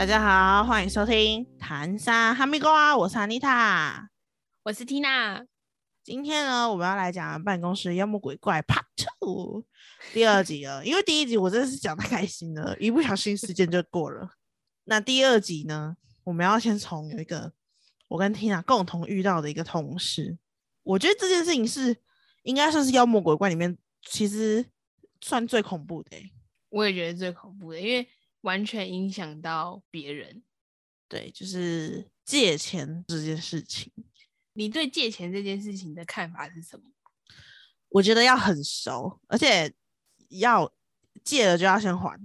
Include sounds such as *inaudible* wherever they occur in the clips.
大家好，欢迎收听《谈沙哈密瓜》，我是安妮塔，我是 Tina。今天呢，我们要来讲办公室妖魔鬼怪 Part Two 第二集了。因为第一集我真的是讲太开心了，一不小心时间就过了。那第二集呢，我们要先从有一个我跟 Tina 共同遇到的一个同事，我觉得这件事情是应该算是妖魔鬼怪里面其实算最恐怖的、欸。我也觉得最恐怖的，因为完全影响到别人。对，就是借钱这件事情。你对借钱这件事情的看法是什么？我觉得要很熟，而且要借了就要先还。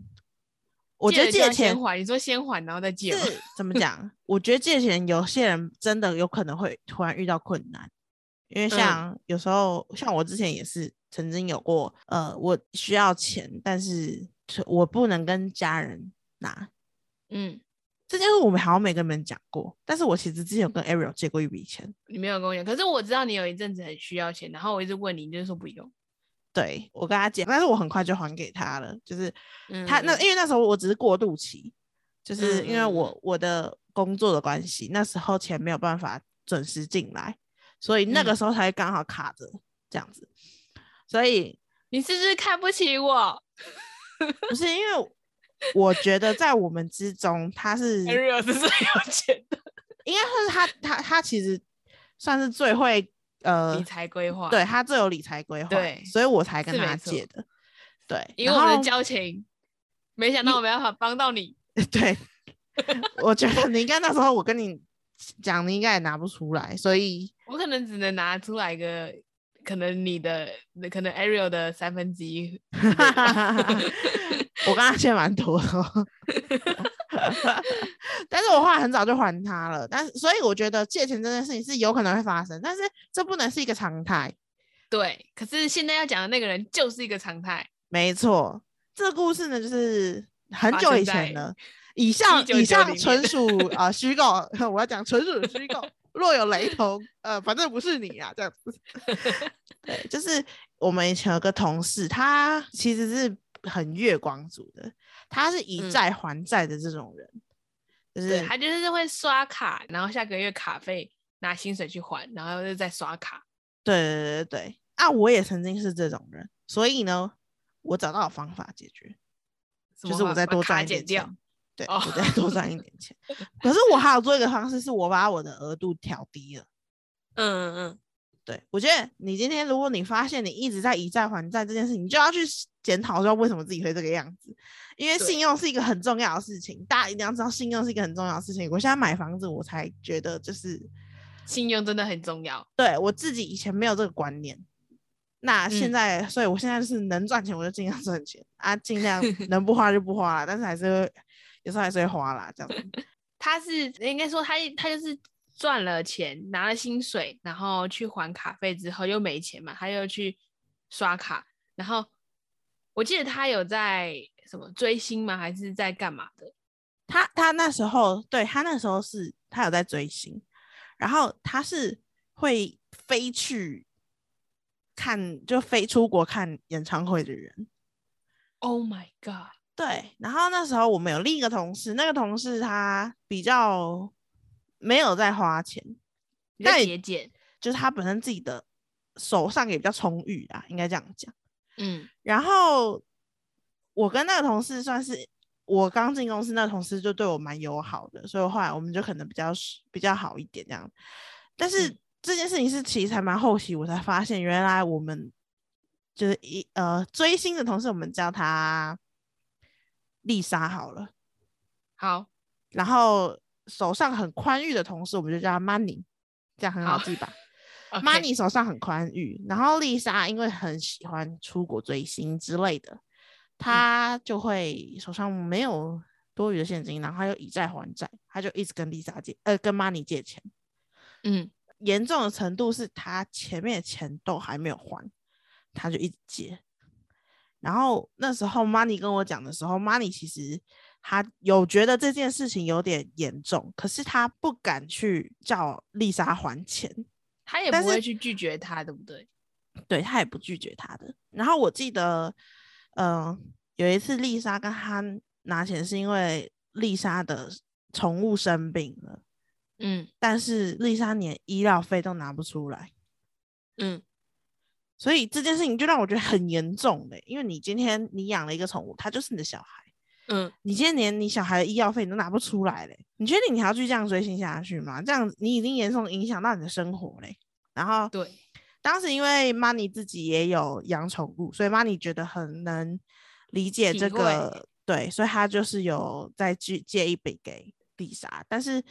我觉得借钱还，你说先还然后再借怎么讲？我觉得借钱有些人真的有可能会突然遇到困难，因为像有时候，像我之前也是曾经有过，呃，我需要钱，但是我不能跟家人拿。嗯，这件事我们好像没跟你们讲过，但是我其实之前有跟 Ariel 借过一笔钱，你没有跟我讲，可是我知道你有一阵子很需要钱，然后我一直问你，你就说不用。对我跟他借，但是我很快就还给他了。就是他那嗯因为那时候我只是过渡期，就是因为我我的工作的关系，那时候钱没有办法准时进来，所以那个嗯时候才刚好卡着这样子。所以你是不是看不起我不是因为我觉得在我们之中，他是？Ariel 是最有钱的，应该说是他他他其实算是最会呃理财规划。对，他最有理财规划，对所以我才跟他借的。对，因为我们的交情，没想到我没办法帮到你。*laughs* 对，*laughs* 我觉得你应该那时候我跟你讲，你应该也拿不出来，所以我可能只能拿出来一个，可能你的，可能 Ariel 的三分之一。*laughs* 我跟他借蛮多的哦，*laughs* 但是我后来很早就还他了。但是所以我觉得借钱这件事情是有可能会发生，但是这不能是一个常态。对，可是现在要讲的那个人就是一个常态。没错，这个故事呢，就是很久以前了。以上以1990上年纯属啊、虚构，*laughs* 我要讲纯属虚构，若有雷同，*laughs* 呃，反正不是你啊，这样子。*laughs* 对，就是我们以前有个同事，他其实是很月光族的，他是以嗯债还债的这种人，就是他就是会刷卡，然后下个月卡费拿薪水去还，然后又再刷卡。对对对对啊，我也曾经是这种人，所以呢，我找到了方法解决，就是我再多赚一点钱。。对，哦我再多赚一点钱。*laughs* 可是我还有做一个方式，是我把我的额度调低了。嗯嗯嗯对我觉得你今天如果你发现你一直在以债还债这件事情，你就要去检讨说为什么自己会这个样子，因为信用是一个很重要的事情，大家一定要知道信用是一个很重要的事情。我现在买房子，我才觉得就是嗯，信用真的很重要。对我自己以前没有这个观念，那现嗯在，所以我现在就是能赚钱我就尽量赚钱啊，尽量能不花就不花啦，但是还是会有时候还是会花啦，这样子。*laughs* 他是应该说他他就是赚了钱，拿了薪水，然后去还卡费之后又没钱嘛，他又去刷卡，然后我记得他有在什么追星吗？还是在干嘛的？他他那时候对他那时候是他有在追星，然后他是会飞去看就飞出国看演唱会的人。Oh my god！对，然后那时候我们有另一个同事，那个同事他比较没有在花钱，但也节俭，就是他本身自己的手上也比较充裕啦，应该这样讲。嗯然后我跟那个同事算是我刚进公司，那个同事就对我蛮友好的，所以后来我们就可能比较熟比较好一点这样。但是嗯这件事情是其实还蛮后期我才发现，原来我们就是一呃追星的同事，我们叫他丽莎好了，好，然后手上很宽裕的同事，我们就叫他 Money，这样很好好记吧？Money 手上很宽裕，然后丽莎因为很喜欢出国追星之类的，她就会手上没有多余的现金，然后她又以债还债，她就一直跟丽莎借，呃，跟 Money 借钱。嗯。严重的程度是她前面的钱都还没有还，她就一直借。然后那时候 Money 跟我讲的时候，Money 其实他有觉得这件事情有点严重，可是他不敢去叫丽莎还钱。他也不会去拒绝他，对不对？对他也不拒绝他的。然后我记得，嗯、有一次丽莎跟他拿钱是因为丽莎的宠物生病了，嗯但是丽莎连医疗费都拿不出来，嗯所以这件事情就让我觉得很严重的，因为你今天你养了一个宠物，它就是你的小孩，嗯，你今天连你小孩的医药费你都拿不出来嘞，你确定你还要继续这样追星下去吗？这样你已经严重影响到你的生活嘞。然后对，当时因为 Money 自己也有养宠物，所以 Money 觉得很能理解这个，对，所以他就是有再去借一笔给丽莎。但是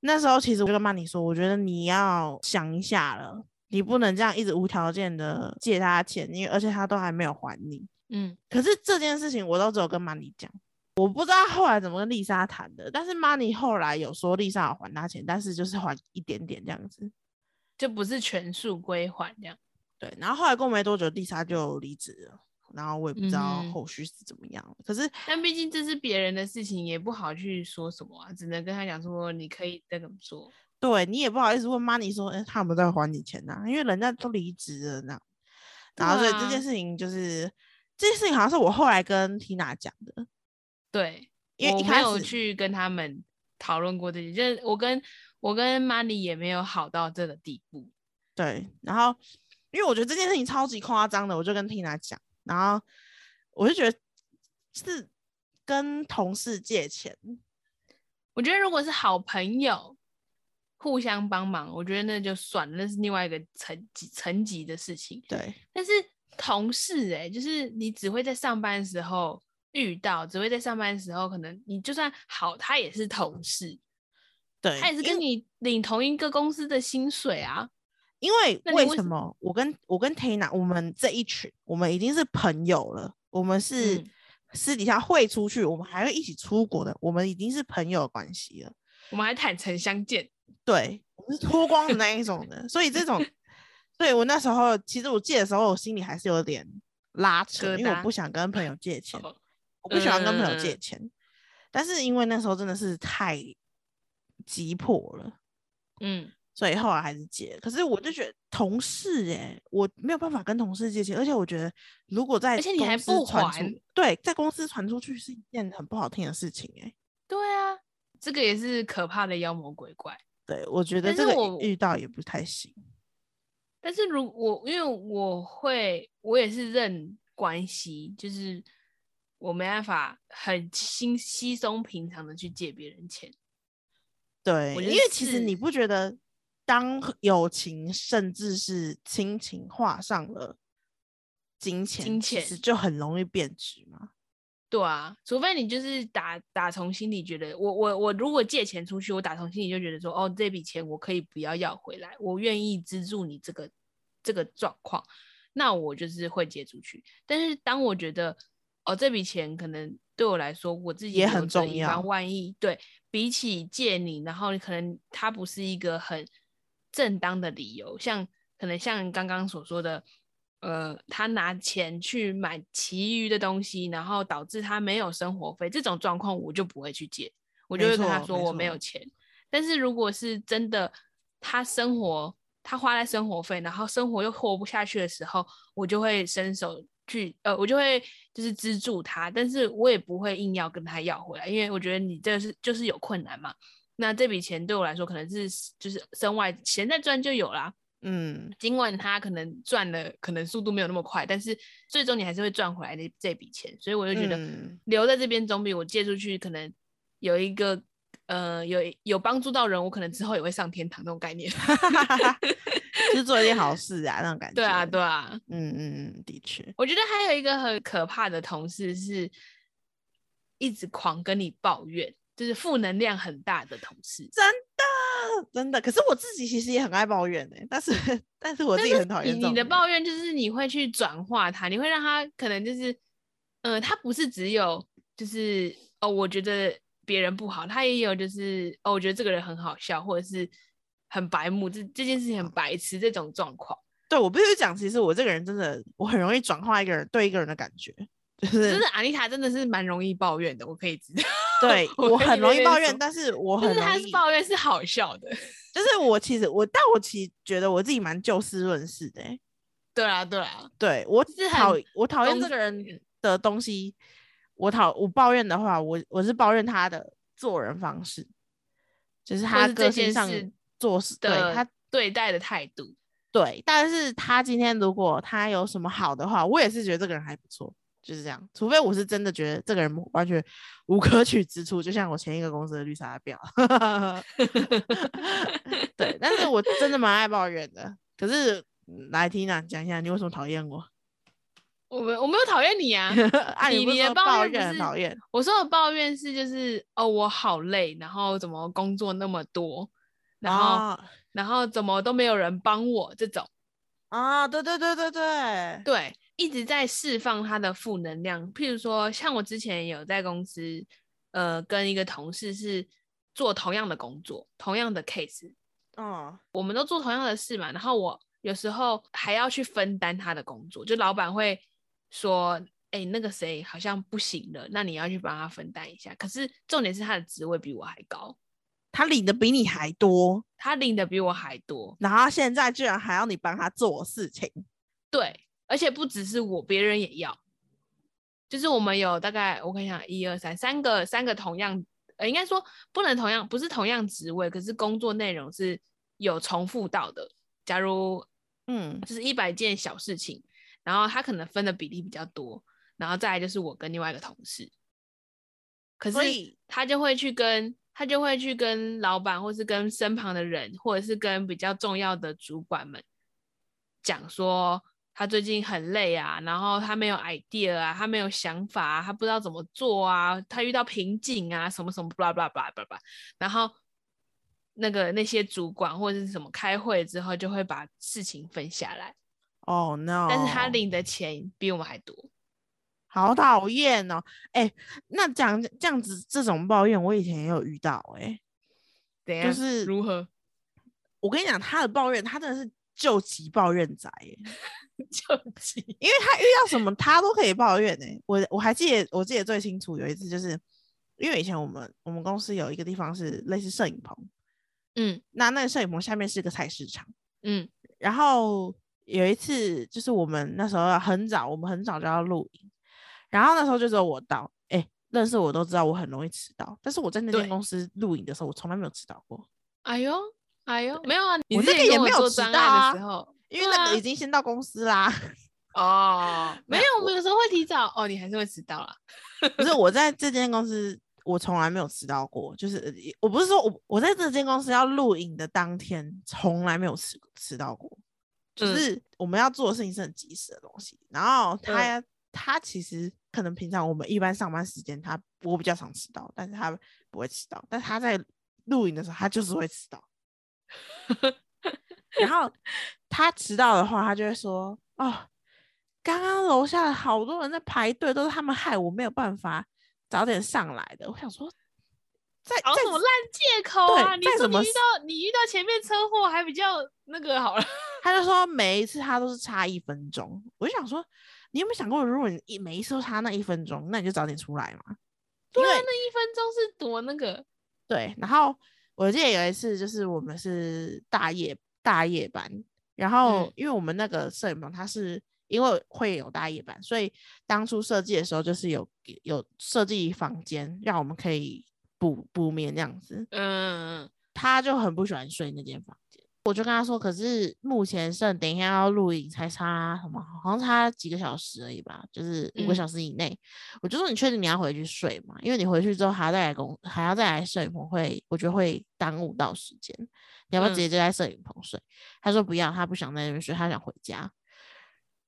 那时候其实我就跟 Money 说，我觉得你要想一下了，你不能这样一直无条件的借他钱，因为而且他都还没有还你。嗯可是这件事情我都只有跟 Money 讲，我不知道后来怎么跟丽莎谈的。但是 Money 后来有说丽莎有还他钱，但是就是还一点点这样子。就不是全数归还这样。对，然后后来过没多久，丽莎就离职了，然后我也不知道嗯后续是怎么样。可是但毕竟这是别人的事情，也不好去说什么啊，只能跟他讲说你可以再怎么做。对你也不好意思问 Money 说，哎、他有没有在还你钱呐、因为人家都离职了那。然后所以这件事情就是、这件事情好像是我后来跟 Tina 讲的，对，因为我没有一开始。去跟他们讨论过这些，就是我跟我跟 Money 也没有好到这个地步。对，然后因为我觉得这件事情超级夸张的，我就跟 Tina 讲，然后我就觉得是跟同事借钱，我觉得如果是好朋友互相帮忙，我觉得那就算了，那是另外一个层级层级的事情。对但是同事哎、就是你只会在上班的时候遇到，只会在上班的时候，可能你就算好，他也是同事，对，他也是跟你领同一个公司的薪水啊。因为为什么我跟我跟 Tina 我们这一群，我们已经是朋友了，我们是嗯私底下会出去，我们还会一起出国的，我们已经是朋友的关系了。我们还坦诚相见，对，我们是脱光的那一种的，所以这种，*laughs* 对我那时候其实我借的时候，我心里还是有点拉扯，因为我不想跟朋友借钱，哦我不喜欢跟朋友嗯借钱，但是因为那时候真的是太急迫了。嗯，所以后来还是借。可是我就觉得同事哎、我没有办法跟同事借钱，而且我觉得如果在而且你还不传还出，对，在公司传出去是一件很不好听的事情哎、对啊，这个也是可怕的妖魔鬼怪。对，我觉得这个遇到也不太行。但是如我因为我会，我也是认关系，就是我没办法很轻稀松平常的去借别人钱。对，因为其实你不觉得，当友情甚至是亲情画上了金钱，金钱就很容易变质嘛。对啊，除非你就是打打从心里觉得，我我我如果借钱出去，我打从心里就觉得说，哦，这笔钱我可以不要要回来，我愿意资助你这个这个状况，那我就是会借出去。但是当我觉得，哦，这笔钱可能对我来说，我自己也很重要防万一，对比起借你，然后可能它不是一个很正当的理由，像可能像刚刚所说的。呃，他拿钱去买其余的东西，然后导致他没有生活费，这种状况我就不会去借，我就会跟他说我没有钱。但是如果是真的，他生活他花在生活费，然后生活又活不下去的时候，我就会伸手去，呃，我就会就是资助他，但是我也不会硬要跟他要回来，因为我觉得你这是就是有困难嘛。那这笔钱对我来说可能是就是身外钱在赚就有啦，嗯，尽管他可能赚的可能速度没有那么快，但是最终你还是会赚回来的这笔钱，所以我就觉得嗯留在这边总比我借出去可能有一个呃有有帮助到人，我可能之后也会上天堂那种概念。*laughs* 就是做一件好事啊，那种感 *laughs* 觉。对啊，对啊，嗯嗯嗯，的确，我觉得还有一个很可怕的同事是一直狂跟你抱怨，就是负能量很大的同事。真的真的。可是我自己其实也很爱抱怨哎、但是 *laughs* 但是我自己很讨厌你这种你的抱怨就是你会去转化它，你会让他可能就是，呃，他不是只有就是哦，我觉得别人不好，他也有就是哦，我觉得这个人很好笑，或者是很白目，这这件事情很白痴这种状况。对我必须讲，其实我这个人真的，我很容易转化一个人对一个人的感觉，就是真的，阿丽塔真的是蛮容易抱怨的，我可以知道。对 *laughs* 我我很容易抱怨，但是我就是他是抱怨是好笑的。*laughs* 就是我其实我，但我其实觉得我自己蛮就事论事的、欸，对啊，对啊，对我是讨很我讨厌这个人的东西，我讨我抱怨的话，我我是抱怨他的做人方式，就是他个性上做事，对他对待的态度。对，但是他今天如果他有什么好的话，我也是觉得这个人还不错，就是这样。除非我是真的觉得这个人完全无可取之处，就像我前一个公司的绿茶婊。*laughs* 对，但是我真的蛮爱抱怨的。可是嗯来缇娜讲一下，你为什么讨厌我？*laughs* 我没我没有讨厌你啊，*laughs* 啊，你你抱怨讨厌我说的抱怨是就是哦，我好累，然后怎么工作那么多，然后、啊然后怎么都没有人帮我这种，啊，对对对对对，对，一直在释放他的负能量。譬如说，像我之前有在公司，呃，跟一个同事是做同样的工作，同样的 case，嗯我们都做同样的事嘛，然后我有时候还要去分担他的工作，就老板会说，哎、那个谁好像不行了，那你要去帮他分担一下。可是重点是他的职位比我还高，他领的比你还多，他领的比我还多，然后现在居然还要你帮他做事情，对，而且不只是我，别人也要。就是我们有大概我看一下，一二三，三个三个同样，呃，应该说不能同样，不是同样职位，可是工作内容是有重复到的。假如嗯就是一百件小事情，然后他可能分的比例比较多，然后再来就是我跟另外一个同事，可是他就会去跟他就会去跟老板，或是跟身旁的人，或者是跟比较重要的主管们讲说，他最近很累啊，然后他没有 idea 啊，他没有想法啊，他不知道怎么做啊，他遇到瓶颈啊，什么什么 blah blah blah blah blah，然后那个那些主管或者是什么开会之后，就会把事情分下来，哦 no，但是他领的钱比我们还多。好讨厌哦！哎、那讲这样子这种抱怨，我以前也有遇到、哎，怎样？就是如何？我跟你讲，他的抱怨，他真的是救急抱怨仔、耶，救急？因为他遇到什么他都可以抱怨、哎，我我还记得，我记得最清楚有一次，就是因为以前我们我们公司有一个地方是类似摄影棚，嗯。那那个摄影棚下面是个菜市场，嗯。然后有一次就是我们那时候很早，我们很早就要录影，然后那时候就只有我到，哎、认识我都知道我很容易迟到，但是我在那间公司录影的时候，我从来没有迟到过，哎呦哎呦，没有啊，你我之前跟我那个也没有迟到啊的时候，因为那个已经先到公司啦。*laughs* 哦，没没有，我们有时候会提早哦，你还是会迟到啦。不是我 *laughs* 在这间公司，我从来没有迟到过。就是呃我不是说我我在这间公司要录影的当天，从来没有迟迟到过。就嗯是我们要做的事情是很及时的东西，然后他、他其实可能平常我们一般上班时间他我比较常迟到，但是他不会迟到，但他在录影的时候他就是会迟到。*laughs* 然后他迟到的话，他就会说：“哦，刚刚楼下好多人在排队，都是他们害我没有办法早点上来的。”我想说，在在找什么烂借口啊？你说你遇再怎么死到你遇到前面车祸还比较那个好了，*laughs* 他就说每一次他都是差一分钟。我就想说，你有没有想过，如果你一每一次都差那一分钟，那你就早点出来嘛。对啊，那一分钟是多那个，对，然后我记得有一次，就是我们是大夜大夜班，然后嗯因为我们那个摄影棚它是因为会有大夜班，所以当初设计的时候就是有有设计房间让我们可以补补眠这样子。嗯，他就很不喜欢睡那间房间，我就跟他说，可是目前剩等一下要录影，才差什么，好像差几个小时而已吧，就是五个嗯小时以内。我就说你确定你要回去睡吗？因为你回去之后还要再来工，还要再来摄影棚会，我觉得会耽误到时间。你要不要直嗯接就在摄影棚睡？他说不要，他不想在那边睡，他想回家。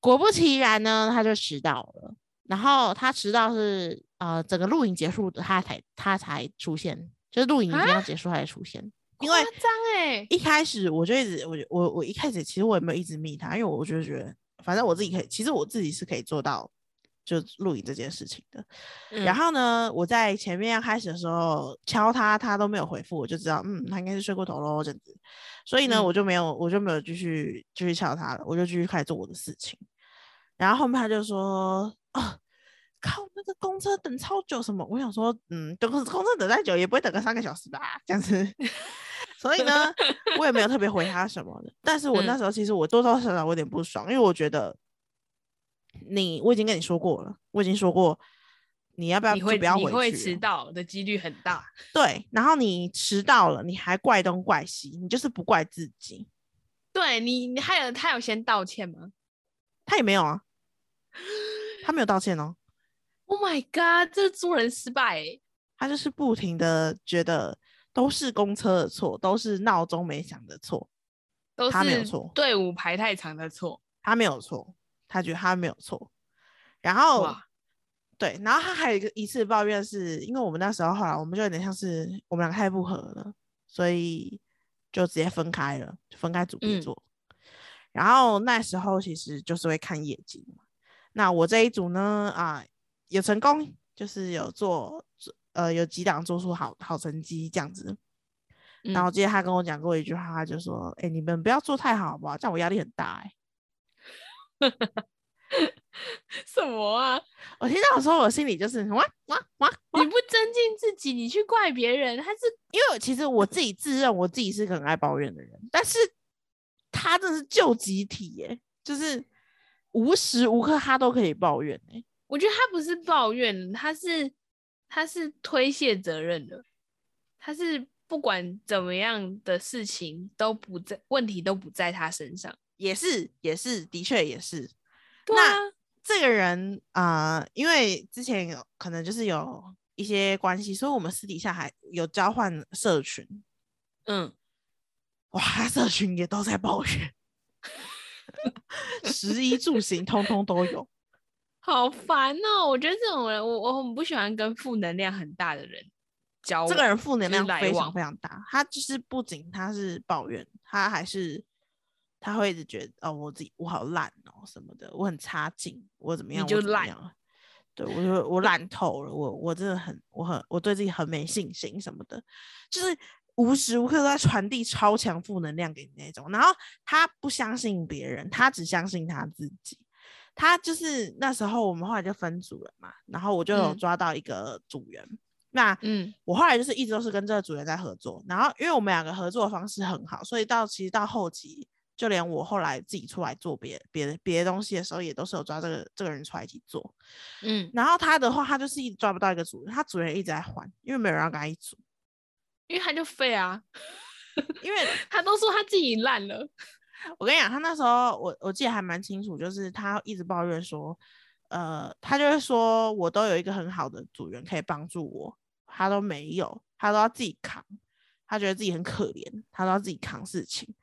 果不其然呢，他就迟到了。然后他迟到是呃整个录影结束的，他才他才出现，就是录影一定要结束他才出现。因为夸张哎，一开始我就一直，我就我我一开始其实我也没有一直密他，因为我就觉得，反正我自己可以，其实我自己是可以做到就录影这件事情的。然嗯后呢，我在前面要开始的时候敲他，他都没有回复，我就知道，嗯，他应该是睡过头喽，这样子。所以呢，嗯我就没有，我就没有继续继续敲他了，我就继续开始做我的事情。然后后面他就说，哦，靠，那个公车等超久什么？我想说，嗯，等公公车等再久也不会等个三个小时吧，这样子。*laughs* 所以呢，我也没有特别回他什么的。但是我那嗯时候其实我多多少少我有点不爽，因为我觉得你我已经跟你说过了，我已经说过，你要不要你会就不要你会回去了迟到的几率很大。对，然后你迟到了，你还怪东怪西，你就是不怪自己。对你，你还有他有先道歉吗他也没有啊，他没有道歉哦，？Oh my god，这做人失败欸他就是不停的觉得都是公车的错，都是闹钟没响的错，都是他没有错队伍排太长的错。他没有错，他觉得他没有错。然后哇，对，然后他还有一个一次抱怨是，因为我们那时候后来我们就有点像是我们两个太不合了，所以就直接分开了，就分开组别嗯做。然后那时候其实就是会看业绩嘛。那我这一组呢，啊，有成功，就是有做呃有几档做出好好成绩这样子。然后嗯记得他跟我讲过一句话，他就说：“哎、你们不要做太好好不好？这样我压力很大、欸。*laughs* ”什么啊？我听到的时候，我心里就是哇哇哇哇你，不增进自己，你去怪别人，他是因为其实我自己自认我自己是个很爱抱怨的人，但是他这是救集体耶、就是无时无刻他都可以抱怨哎、我觉得他不是抱怨，他是他是推卸责任的，他是不管怎么样的事情都不在问题都不在他身上。也是也是，的确也是。对那啊，这个人啊、呃因为之前有可能就是有一些关系，所以我们私底下还有交换社群。嗯，哇，他社群也都在抱怨，*laughs* 食衣住行通通都有。好烦哦！我觉得这种人，我我很不喜欢跟负能量很大的人交往。这个人负能量非常非常大，他就是不仅他是抱怨，他还是他会一直觉得哦，我自己我好烂哦什么的，我很差劲，我怎么你样，就烂我怎么样，对我就我烂透了，我我真的很我很我对自己很没信心什么的，就是无时无刻都在传递超强负能量给你那种，然后他不相信别人，他只相信他自己。他就是那时候我们后来就分组了嘛，然后我就有嗯。抓到一个组员，那嗯。我后来就是一直都是跟这个组员在合作，然后因为我们两个合作的方式很好，所以到其实到后期，就连我后来自己出来做别别的别的东西的时候，也都是有抓这个这个人出来一起做。嗯，然后他的话，他就是一直抓不到一个组员，他组员一直在换，因为没有人要跟他一组，因为他就废啊，因为他都说他自己烂了。我跟你讲，他那时候我我记得还蛮清楚，就是他一直抱怨说，呃，他就会说我都有一个很好的组员可以帮助我，他都没有，他都要自己扛，他觉得自己很可怜，他都要自己扛事情。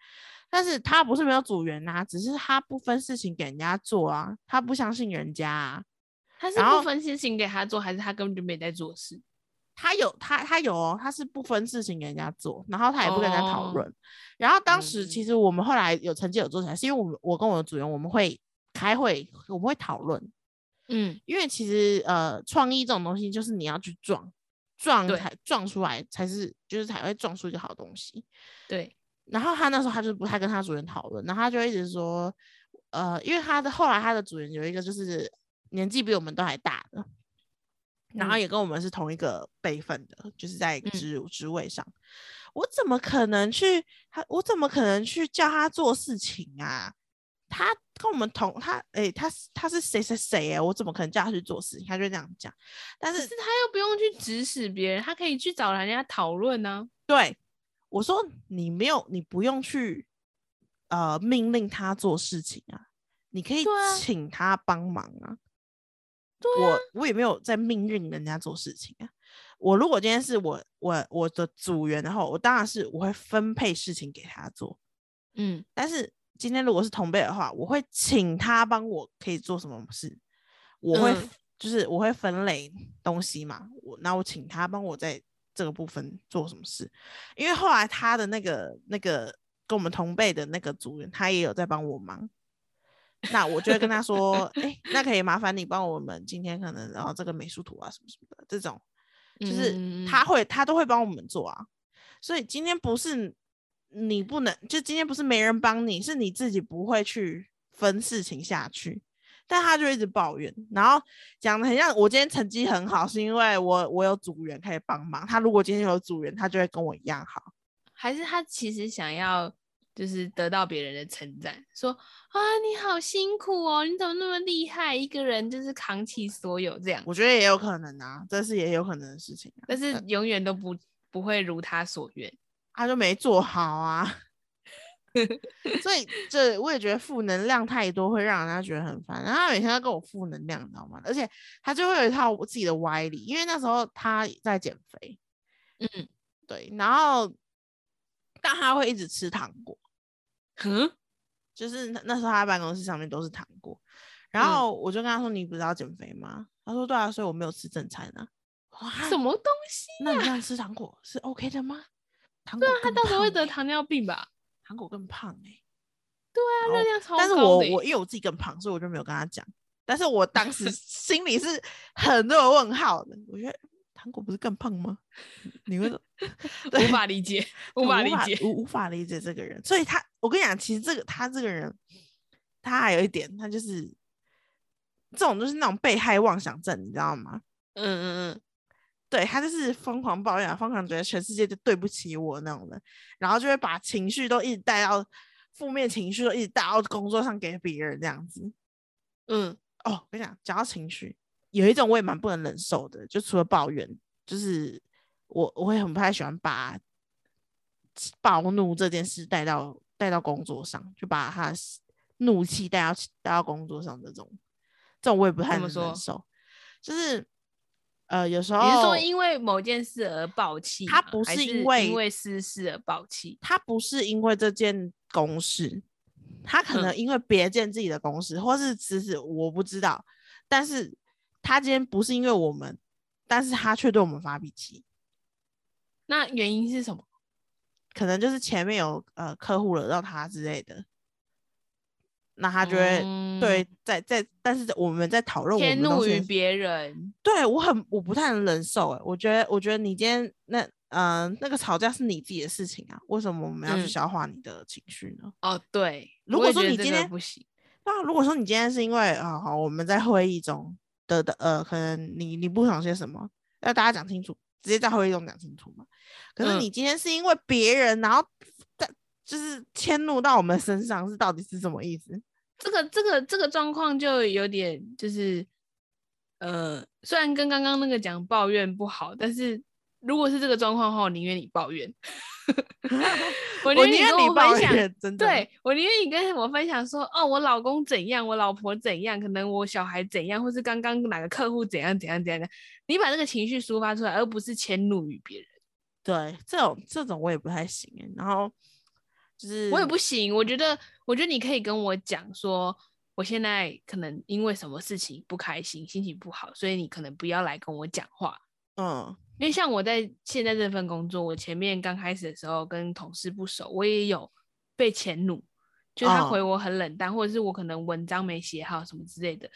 但是他不是没有组员啊，只是他不分事情给人家做啊，他不相信人家啊。他是不分事情给他做，还是他根本就没在做事？他有他他有哦，他是不分事情给人家做，然后他也不跟人家讨哦论。然后当时其嗯实我们后来有成绩有做起来，是因为我们我跟我的组员我们会开会，我们会讨论，嗯，因为其实呃创意这种东西就是你要去撞撞才撞出来才是就是才会撞出一个好东西。对，然后他那时候他就不太跟他组员讨论，然后他就一直说，呃，因为他的后来他的组员有一个就是年纪比我们都还大的，然后嗯也跟我们是同一个辈分的，就是在嗯职职位上，我怎么可能去他？我怎么可能去叫他做事情啊？他跟我们同他诶、他是他是谁谁谁诶、我怎么可能叫他去做事情？他就这样讲，但是是他又不用去指使别人，他可以去找人家讨论呢。对我说：“你没有，你不用去呃命令他做事情啊，你可以请他帮忙啊。对我我也没有在命令人家做事情啊。我如果今天是我我我的组员的话，我当然是我会分配事情给他做。嗯，但是今天如果是同辈的话，我会请他帮我可以做什么事，我会、嗯就是我会分类东西嘛，我那我请他帮我在这个部分做什么事，因为后来他的那个那个跟我们同辈的那个组员，他也有在帮我忙。那我就会跟他说，哎、那可以麻烦你帮我们今天可能然后这个美术图啊什么什么的这种，就是嗯他会他都会帮我们做啊。所以今天不是你不能，就今天不是没人帮你，是你自己不会去分事情下去。但他就一直抱怨，然后讲的很像我今天成绩很好，是因为我我有组员可以帮忙。他如果今天有组员，他就会跟我一样好。还是他其实想要就是得到别人的称赞，说啊你好辛苦哦，你怎么那么厉害，一个人就是扛起所有这样。我觉得也有可能啊，这是也有可能的事情啊。但是永远都不不会如他所愿。他就没做好啊，*laughs* 所以这我也觉得负能量太多会让人家觉得很烦。然后他每天都跟我负能量，你知道吗？而且他就会有一套自己的歪理，因为那时候他在减肥，嗯，对，然后但他会一直吃糖果，哼，*laughs* 就是那那时候他办公室上面都是糖果，然嗯后我就跟他说：“你不是要减肥吗？”他说：“对啊，所以我没有吃正餐啊。”哇，什么东西？那你这样吃糖果是 OK 的吗？糖果他到时候会得糖尿病吧？糖果更胖哎、对啊，热量超但是我我因为我自己更胖，所以我就没有跟他讲。但是我当时 *laughs* 心里是很多个问号的。我觉得糖果不是更胖吗？*laughs* 你会说 *laughs* 无法理解，无法理解。无无法理解这个人。所以他，我跟你讲，其实这个他这个人，他还有一点，他就是这种就是那种被害妄想症，你知道吗？嗯嗯嗯，对他就是疯狂抱怨，疯狂觉得全世界都对不起我那种的，然后就会把情绪都一直带到负面情绪，都一直带到工作上给别人这样子。嗯，哦，我跟你讲，讲到情绪，有一种我也蛮不能忍受的，就除了抱怨，就是我我会很不太喜欢把暴怒这件事带到带到工作上，就把他怒气带到带到工作上这种，这种我也不太能忍受。就是呃，有时候你是说因为某件事而暴气？他不是是因为因为私事而暴气？他不是因为这件公事，他可能嗯因为别件自己的公事，或是其实我不知道，但是他今天不是因为我们，但是他却对我们发脾气，那原因是什么？可能就是前面有呃客户惹到他之类的，那他就会、对嗯在在，但是我们在讨论我迁怒于别人，对我很我不太能忍受哎，我觉得我觉得你今天那嗯、呃、那个吵架是你自己的事情啊，为什么我们要去嗯。消化你的情绪呢？哦，对，如果说你今天不行，那如果说你今天是因为啊好我们在会议中的的呃，可能你你不想些什么，要大家讲清楚，直接在会议中讲清楚嘛。可是嗯你今天是因为别人，然后在就是迁怒到我们身上，是到底是什么意思？这个这个这个状况就有点就是，呃，虽然跟刚刚那个讲抱怨不好，但是如果是这个状况的话，我宁愿你抱怨，*laughs* 我我宁愿你分享，怨，真的。对我宁愿你跟我分享说，哦，我老公怎样，我老婆怎样，可能我小孩怎样，或是刚刚哪个客户怎样怎样怎样的，你把这个情绪抒发出来，而不是迁怒于别人。对，这种这种我也不太行欸。然后就是我也不行，我觉得，我觉得你可以跟我讲说，我现在可能因为什么事情不开心，心情不好，所以你可能不要来跟我讲话。嗯因为像我在现在这份工作，我前面刚开始的时候跟同事不熟，我也有被迁怒，就是他哦回我很冷淡，或者是我可能文章没写好什么之类的，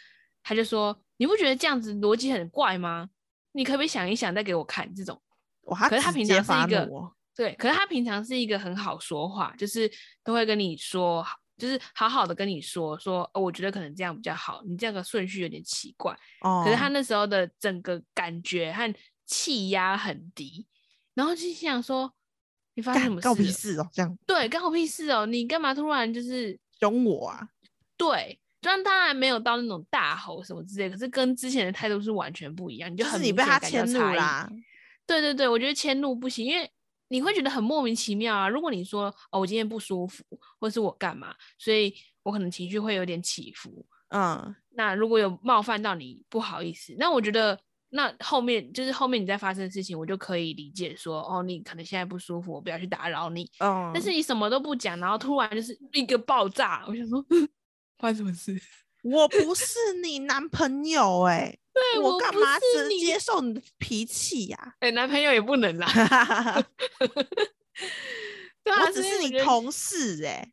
他就说你不觉得这样子逻辑很怪吗？你可不可以想一想再给我看这种？哇，可是他平常是一个对，可是他平常是一个很好说话，就是都会跟你说，就是好好的跟你说说、哦，我觉得可能这样比较好，你这样的顺序有点奇怪。哦，可是他那时候的整个感觉和气压很低，然后就心想说，你发生什么干告屁事哦，这样对，干我屁事哦！你干嘛突然就是凶我啊？*laughs* 对？虽然当然没有到那种大吼什么之类，可是跟之前的态度是完全不一样，你就就是你被他迁怒啦。对对对，我觉得迁怒不行，因为你会觉得很莫名其妙啊。如果你说哦，我今天不舒服，或是我干嘛，所以我可能情绪会有点起伏。嗯，那如果有冒犯到你，不好意思，那我觉得那后面就是后面你再发生的事情，我就可以理解说，哦，你可能现在不舒服，我不要去打扰你。嗯，但是你什么都不讲，然后突然就是一个爆炸，我想说 *laughs* 发生什么事？我不是你男朋友哎、对我干嘛只能是你接受你的脾气呀、哎、男朋友也不能啦。*laughs* 对啊，我只是所以我觉得你同事哎、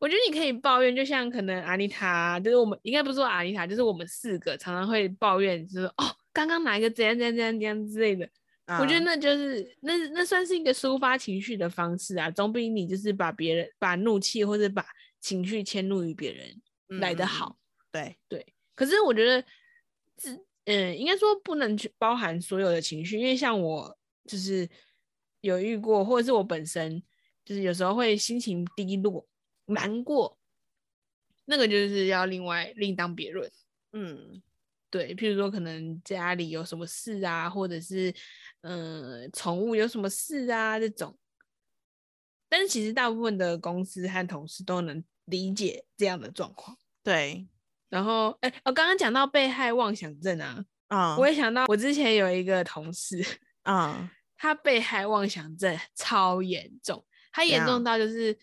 我觉得你可以抱怨，就像可能阿妮塔，就是我们应该不是说阿妮塔，就是我们四个常常会抱怨，就是哦，刚刚哪一个怎样怎样怎样怎样之类的。我觉得嗯那就是那那算是一个抒发情绪的方式啊，总比你就是把别人把怒气或者把情绪迁怒于别人来得嗯嗯嗯好。对，对，可是我觉得是嗯，应该说不能去包含所有的情绪，因为像我就是有遇过，或者是我本身就是有时候会心情低落、难过，那个就是要另外另当别论。嗯，对，譬如说可能家里有什么事啊，或者是嗯、呃宠物有什么事啊这种，但是其实大部分的公司和同事都能理解这样的状况。对，然后，哎、我刚刚讲到被害妄想症啊，啊，我也想到我之前有一个同事，啊，*laughs* 他被害妄想症超严重，他严重到就是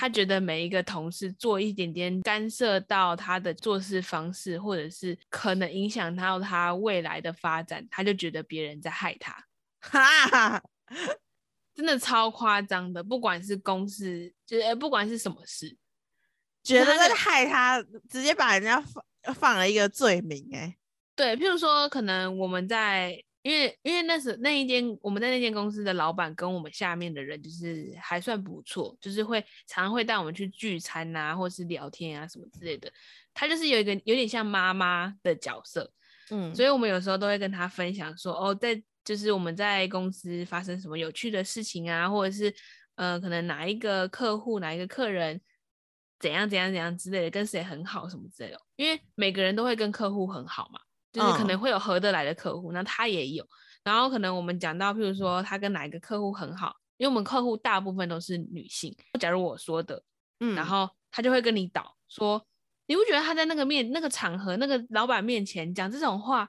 他觉得每一个同事做一点点干涉到他的做事方式，或者是可能影响到他未来的发展，他就觉得别人在害他，哈，真的超夸张的。不管是公司，就是呃不管是什么事，觉得在害他，直接把人家放放了一个罪名、哎，对，譬如说，可能我们在，因为因为那时那一间我们在那间公司的老板跟我们下面的人就是还算不错，就是会常常会带我们去聚餐啊，或是聊天啊什么之类的。他就是有一个有点像妈妈的角色，嗯，所以我们有时候都会跟他分享说，哦，在就是我们在公司发生什么有趣的事情啊，或者是呃，可能哪一个客户哪一个客人怎样怎样怎样之类的，跟谁很好什么之类的。因为每个人都会跟客户很好嘛，就是可能嗯会有合得来的客户，那他也有。然后可能我们讲到，譬如说他跟哪一个客户很好，因为我们客户大部分都是女性。假如我说的，嗯，然后他就会跟你导说，你不觉得他在那个面那个场合那个老板面前讲这种话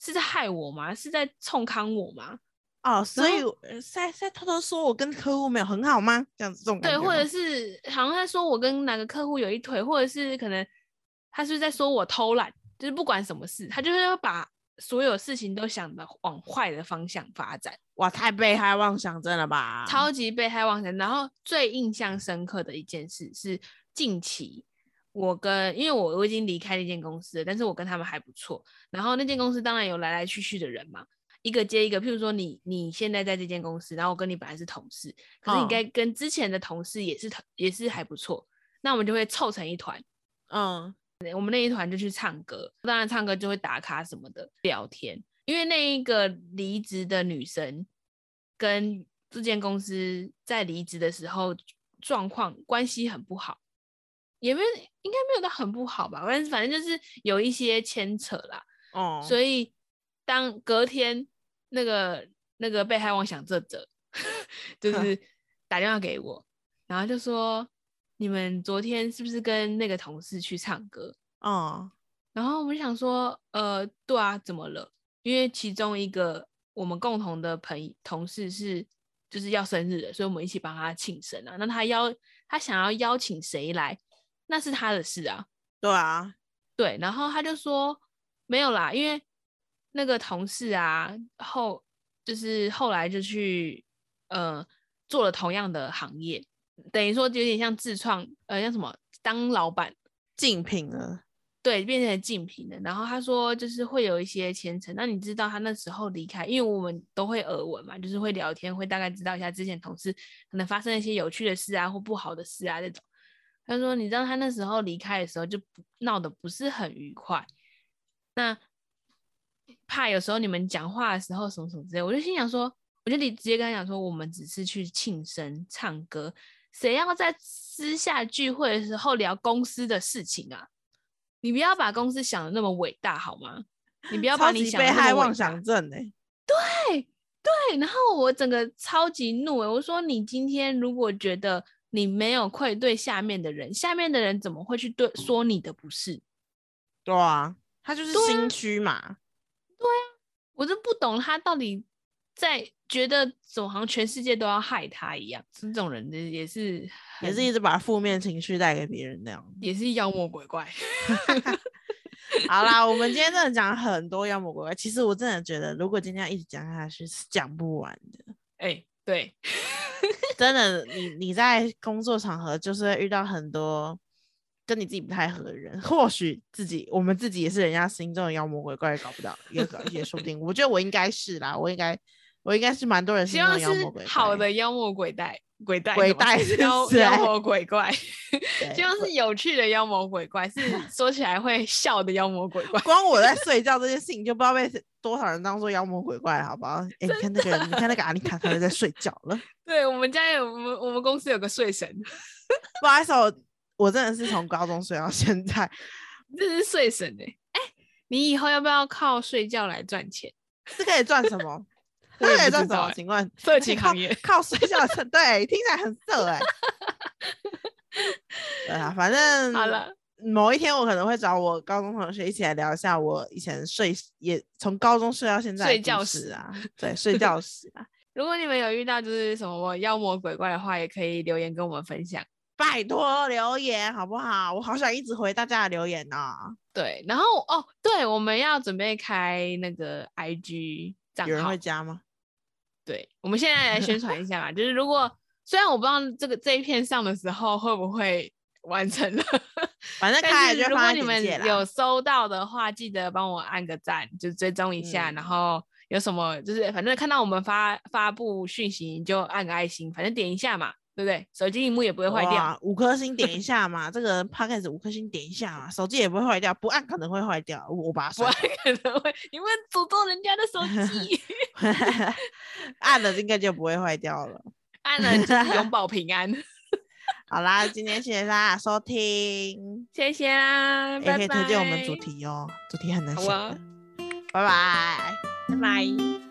是在害我吗？是在冲康我吗？哦，所以在在偷偷说我跟客户没有很好吗？这样子这种感对，或者是好像在说我跟哪个客户有一腿，或者是可能他是不是在说我偷懒，就是不管什么事，他就是要把所有事情都想的往坏的方向发展，哇，太被害妄想症了吧？超级被害妄想。然后最印象深刻的一件事是近期。我跟因为我我已经离开那间公司了，但是我跟他们还不错。然后那间公司当然有来来去去的人嘛，一个接一个。譬如说你你现在在这间公司，然后我跟你本来是同事，可是你嗯该跟之前的同事也是同也是还不错，那我们就会凑成一团。嗯我们那一团就去唱歌，当然唱歌就会打卡什么的，聊天。因为那一个离职的女生跟这间公司在离职的时候状况关系很不好，也没有应该没有到很不好吧，但是反正就是有一些牵扯啦。哦，所以当隔天那个那个被害妄想症者 *laughs* 就是 *laughs* 打电话给我，然后就说你们昨天是不是跟那个同事去唱歌？哦，然后我们想说，呃，对啊，怎么了？因为其中一个我们共同的朋友同事是就是要生日的，所以我们一起帮他庆生啊。那他邀他想要邀请谁来，那是他的事啊。对啊，对，然后他就说没有啦，因为那个同事啊，后就是后来就去呃做了同样的行业，等于说有点像自创，呃，像什么当老板，竞品了，对，变成竞品的。然后他说就是会有一些前程，那你知道他那时候离开，因为我们都会耳闻嘛，就是会聊天，会大概知道一下之前同事可能发生一些有趣的事啊或不好的事啊那种。他说你知道他那时候离开的时候就不闹得不是很愉快，那怕有时候你们讲话的时候什么什么之类，我就心想说，我就直接跟他讲说，我们只是去庆生唱歌，谁要在私下聚会的时候聊公司的事情啊？你不要把公司想的那么伟大好吗？你不要把你想的那害妄么伟大想症哎、对对，然后我整个超级怒欸我说你今天如果觉得你没有愧对下面的人，下面的人怎么会去对说你的不是？对啊，他就是心虚嘛，对啊我就不懂他到底在觉得怎么好像全世界都要害他一样，这种人也也是也是一直把负面情绪带给别人那样。也是妖魔鬼怪。*laughs* *laughs* 好啦，我们今天真的讲很多妖魔鬼怪，其实我真的觉得，如果今天要一直讲下去是讲不完的。哎、对，*laughs* 真的，你你在工作场合就是会遇到很多跟你自己不太合的人，或许自己我们自己也是人家心中的妖魔鬼怪，搞不到也搞也说不定。我觉得我应该是啦，我应该我应该是蛮多人希望是。好的妖魔鬼怪，鬼带什么鬼怪是妖妖魔鬼怪，*laughs* 希望是有趣的妖魔鬼怪，是 *laughs* 说起来会笑的妖魔鬼怪。光我在 *laughs* 睡觉这件事情就不知道被多少人当做妖魔鬼怪，好不好？哎、你看那个，你看那个阿丽卡，他在睡觉了。对我们家有我们我们公司有个睡神，不好意思，我我真的是从高中睡到现在。这是睡神哎、哎、你以后要不要靠睡觉来赚钱？是可以赚什么？*laughs* 我这也可以赚什么？不知道欸请问 *laughs* 色情 *laughs* 行业靠睡觉赚？对，听起来很色哎、对啊，反正好了，某一天我可能会找我高中同学一起来聊一下我以前睡也从高中睡到现在的睡觉故事史啊，对，睡觉史啊，如果你们有遇到就是什么妖魔鬼怪的话，也可以留言跟我们分享。拜托留言好不好？我好想一直回大家的留言啊！对，然后哦，对，我们要准备开那个 IG 账号有人会，加吗？对，我们现在来宣传一下嘛，就是如果虽然我不知道这个这一片上的时候会不会完成了，*laughs* 反正开但是来就如果你们有收到的话，记得帮我按个赞，就追踪一下，然嗯后有什么就是反正看到我们发发布讯息你就按个爱心，反正点一下嘛，对不对？手机荧幕也不会坏掉。五颗星点一 *laughs* 下嘛，这个 p o d c a s 五颗星点一下嘛，手机也不会坏掉，不按可能会坏掉，我我把它不然删可能会，你们诅咒人家的手机，*laughs* 掉，按了应该就不会坏掉了。*laughs* 按了就是永保平安。好啦，今天谢谢大家收听，谢谢啦，也可以推荐我们主拜，题哦，主题很难想好啊的，拜拜。拜拜。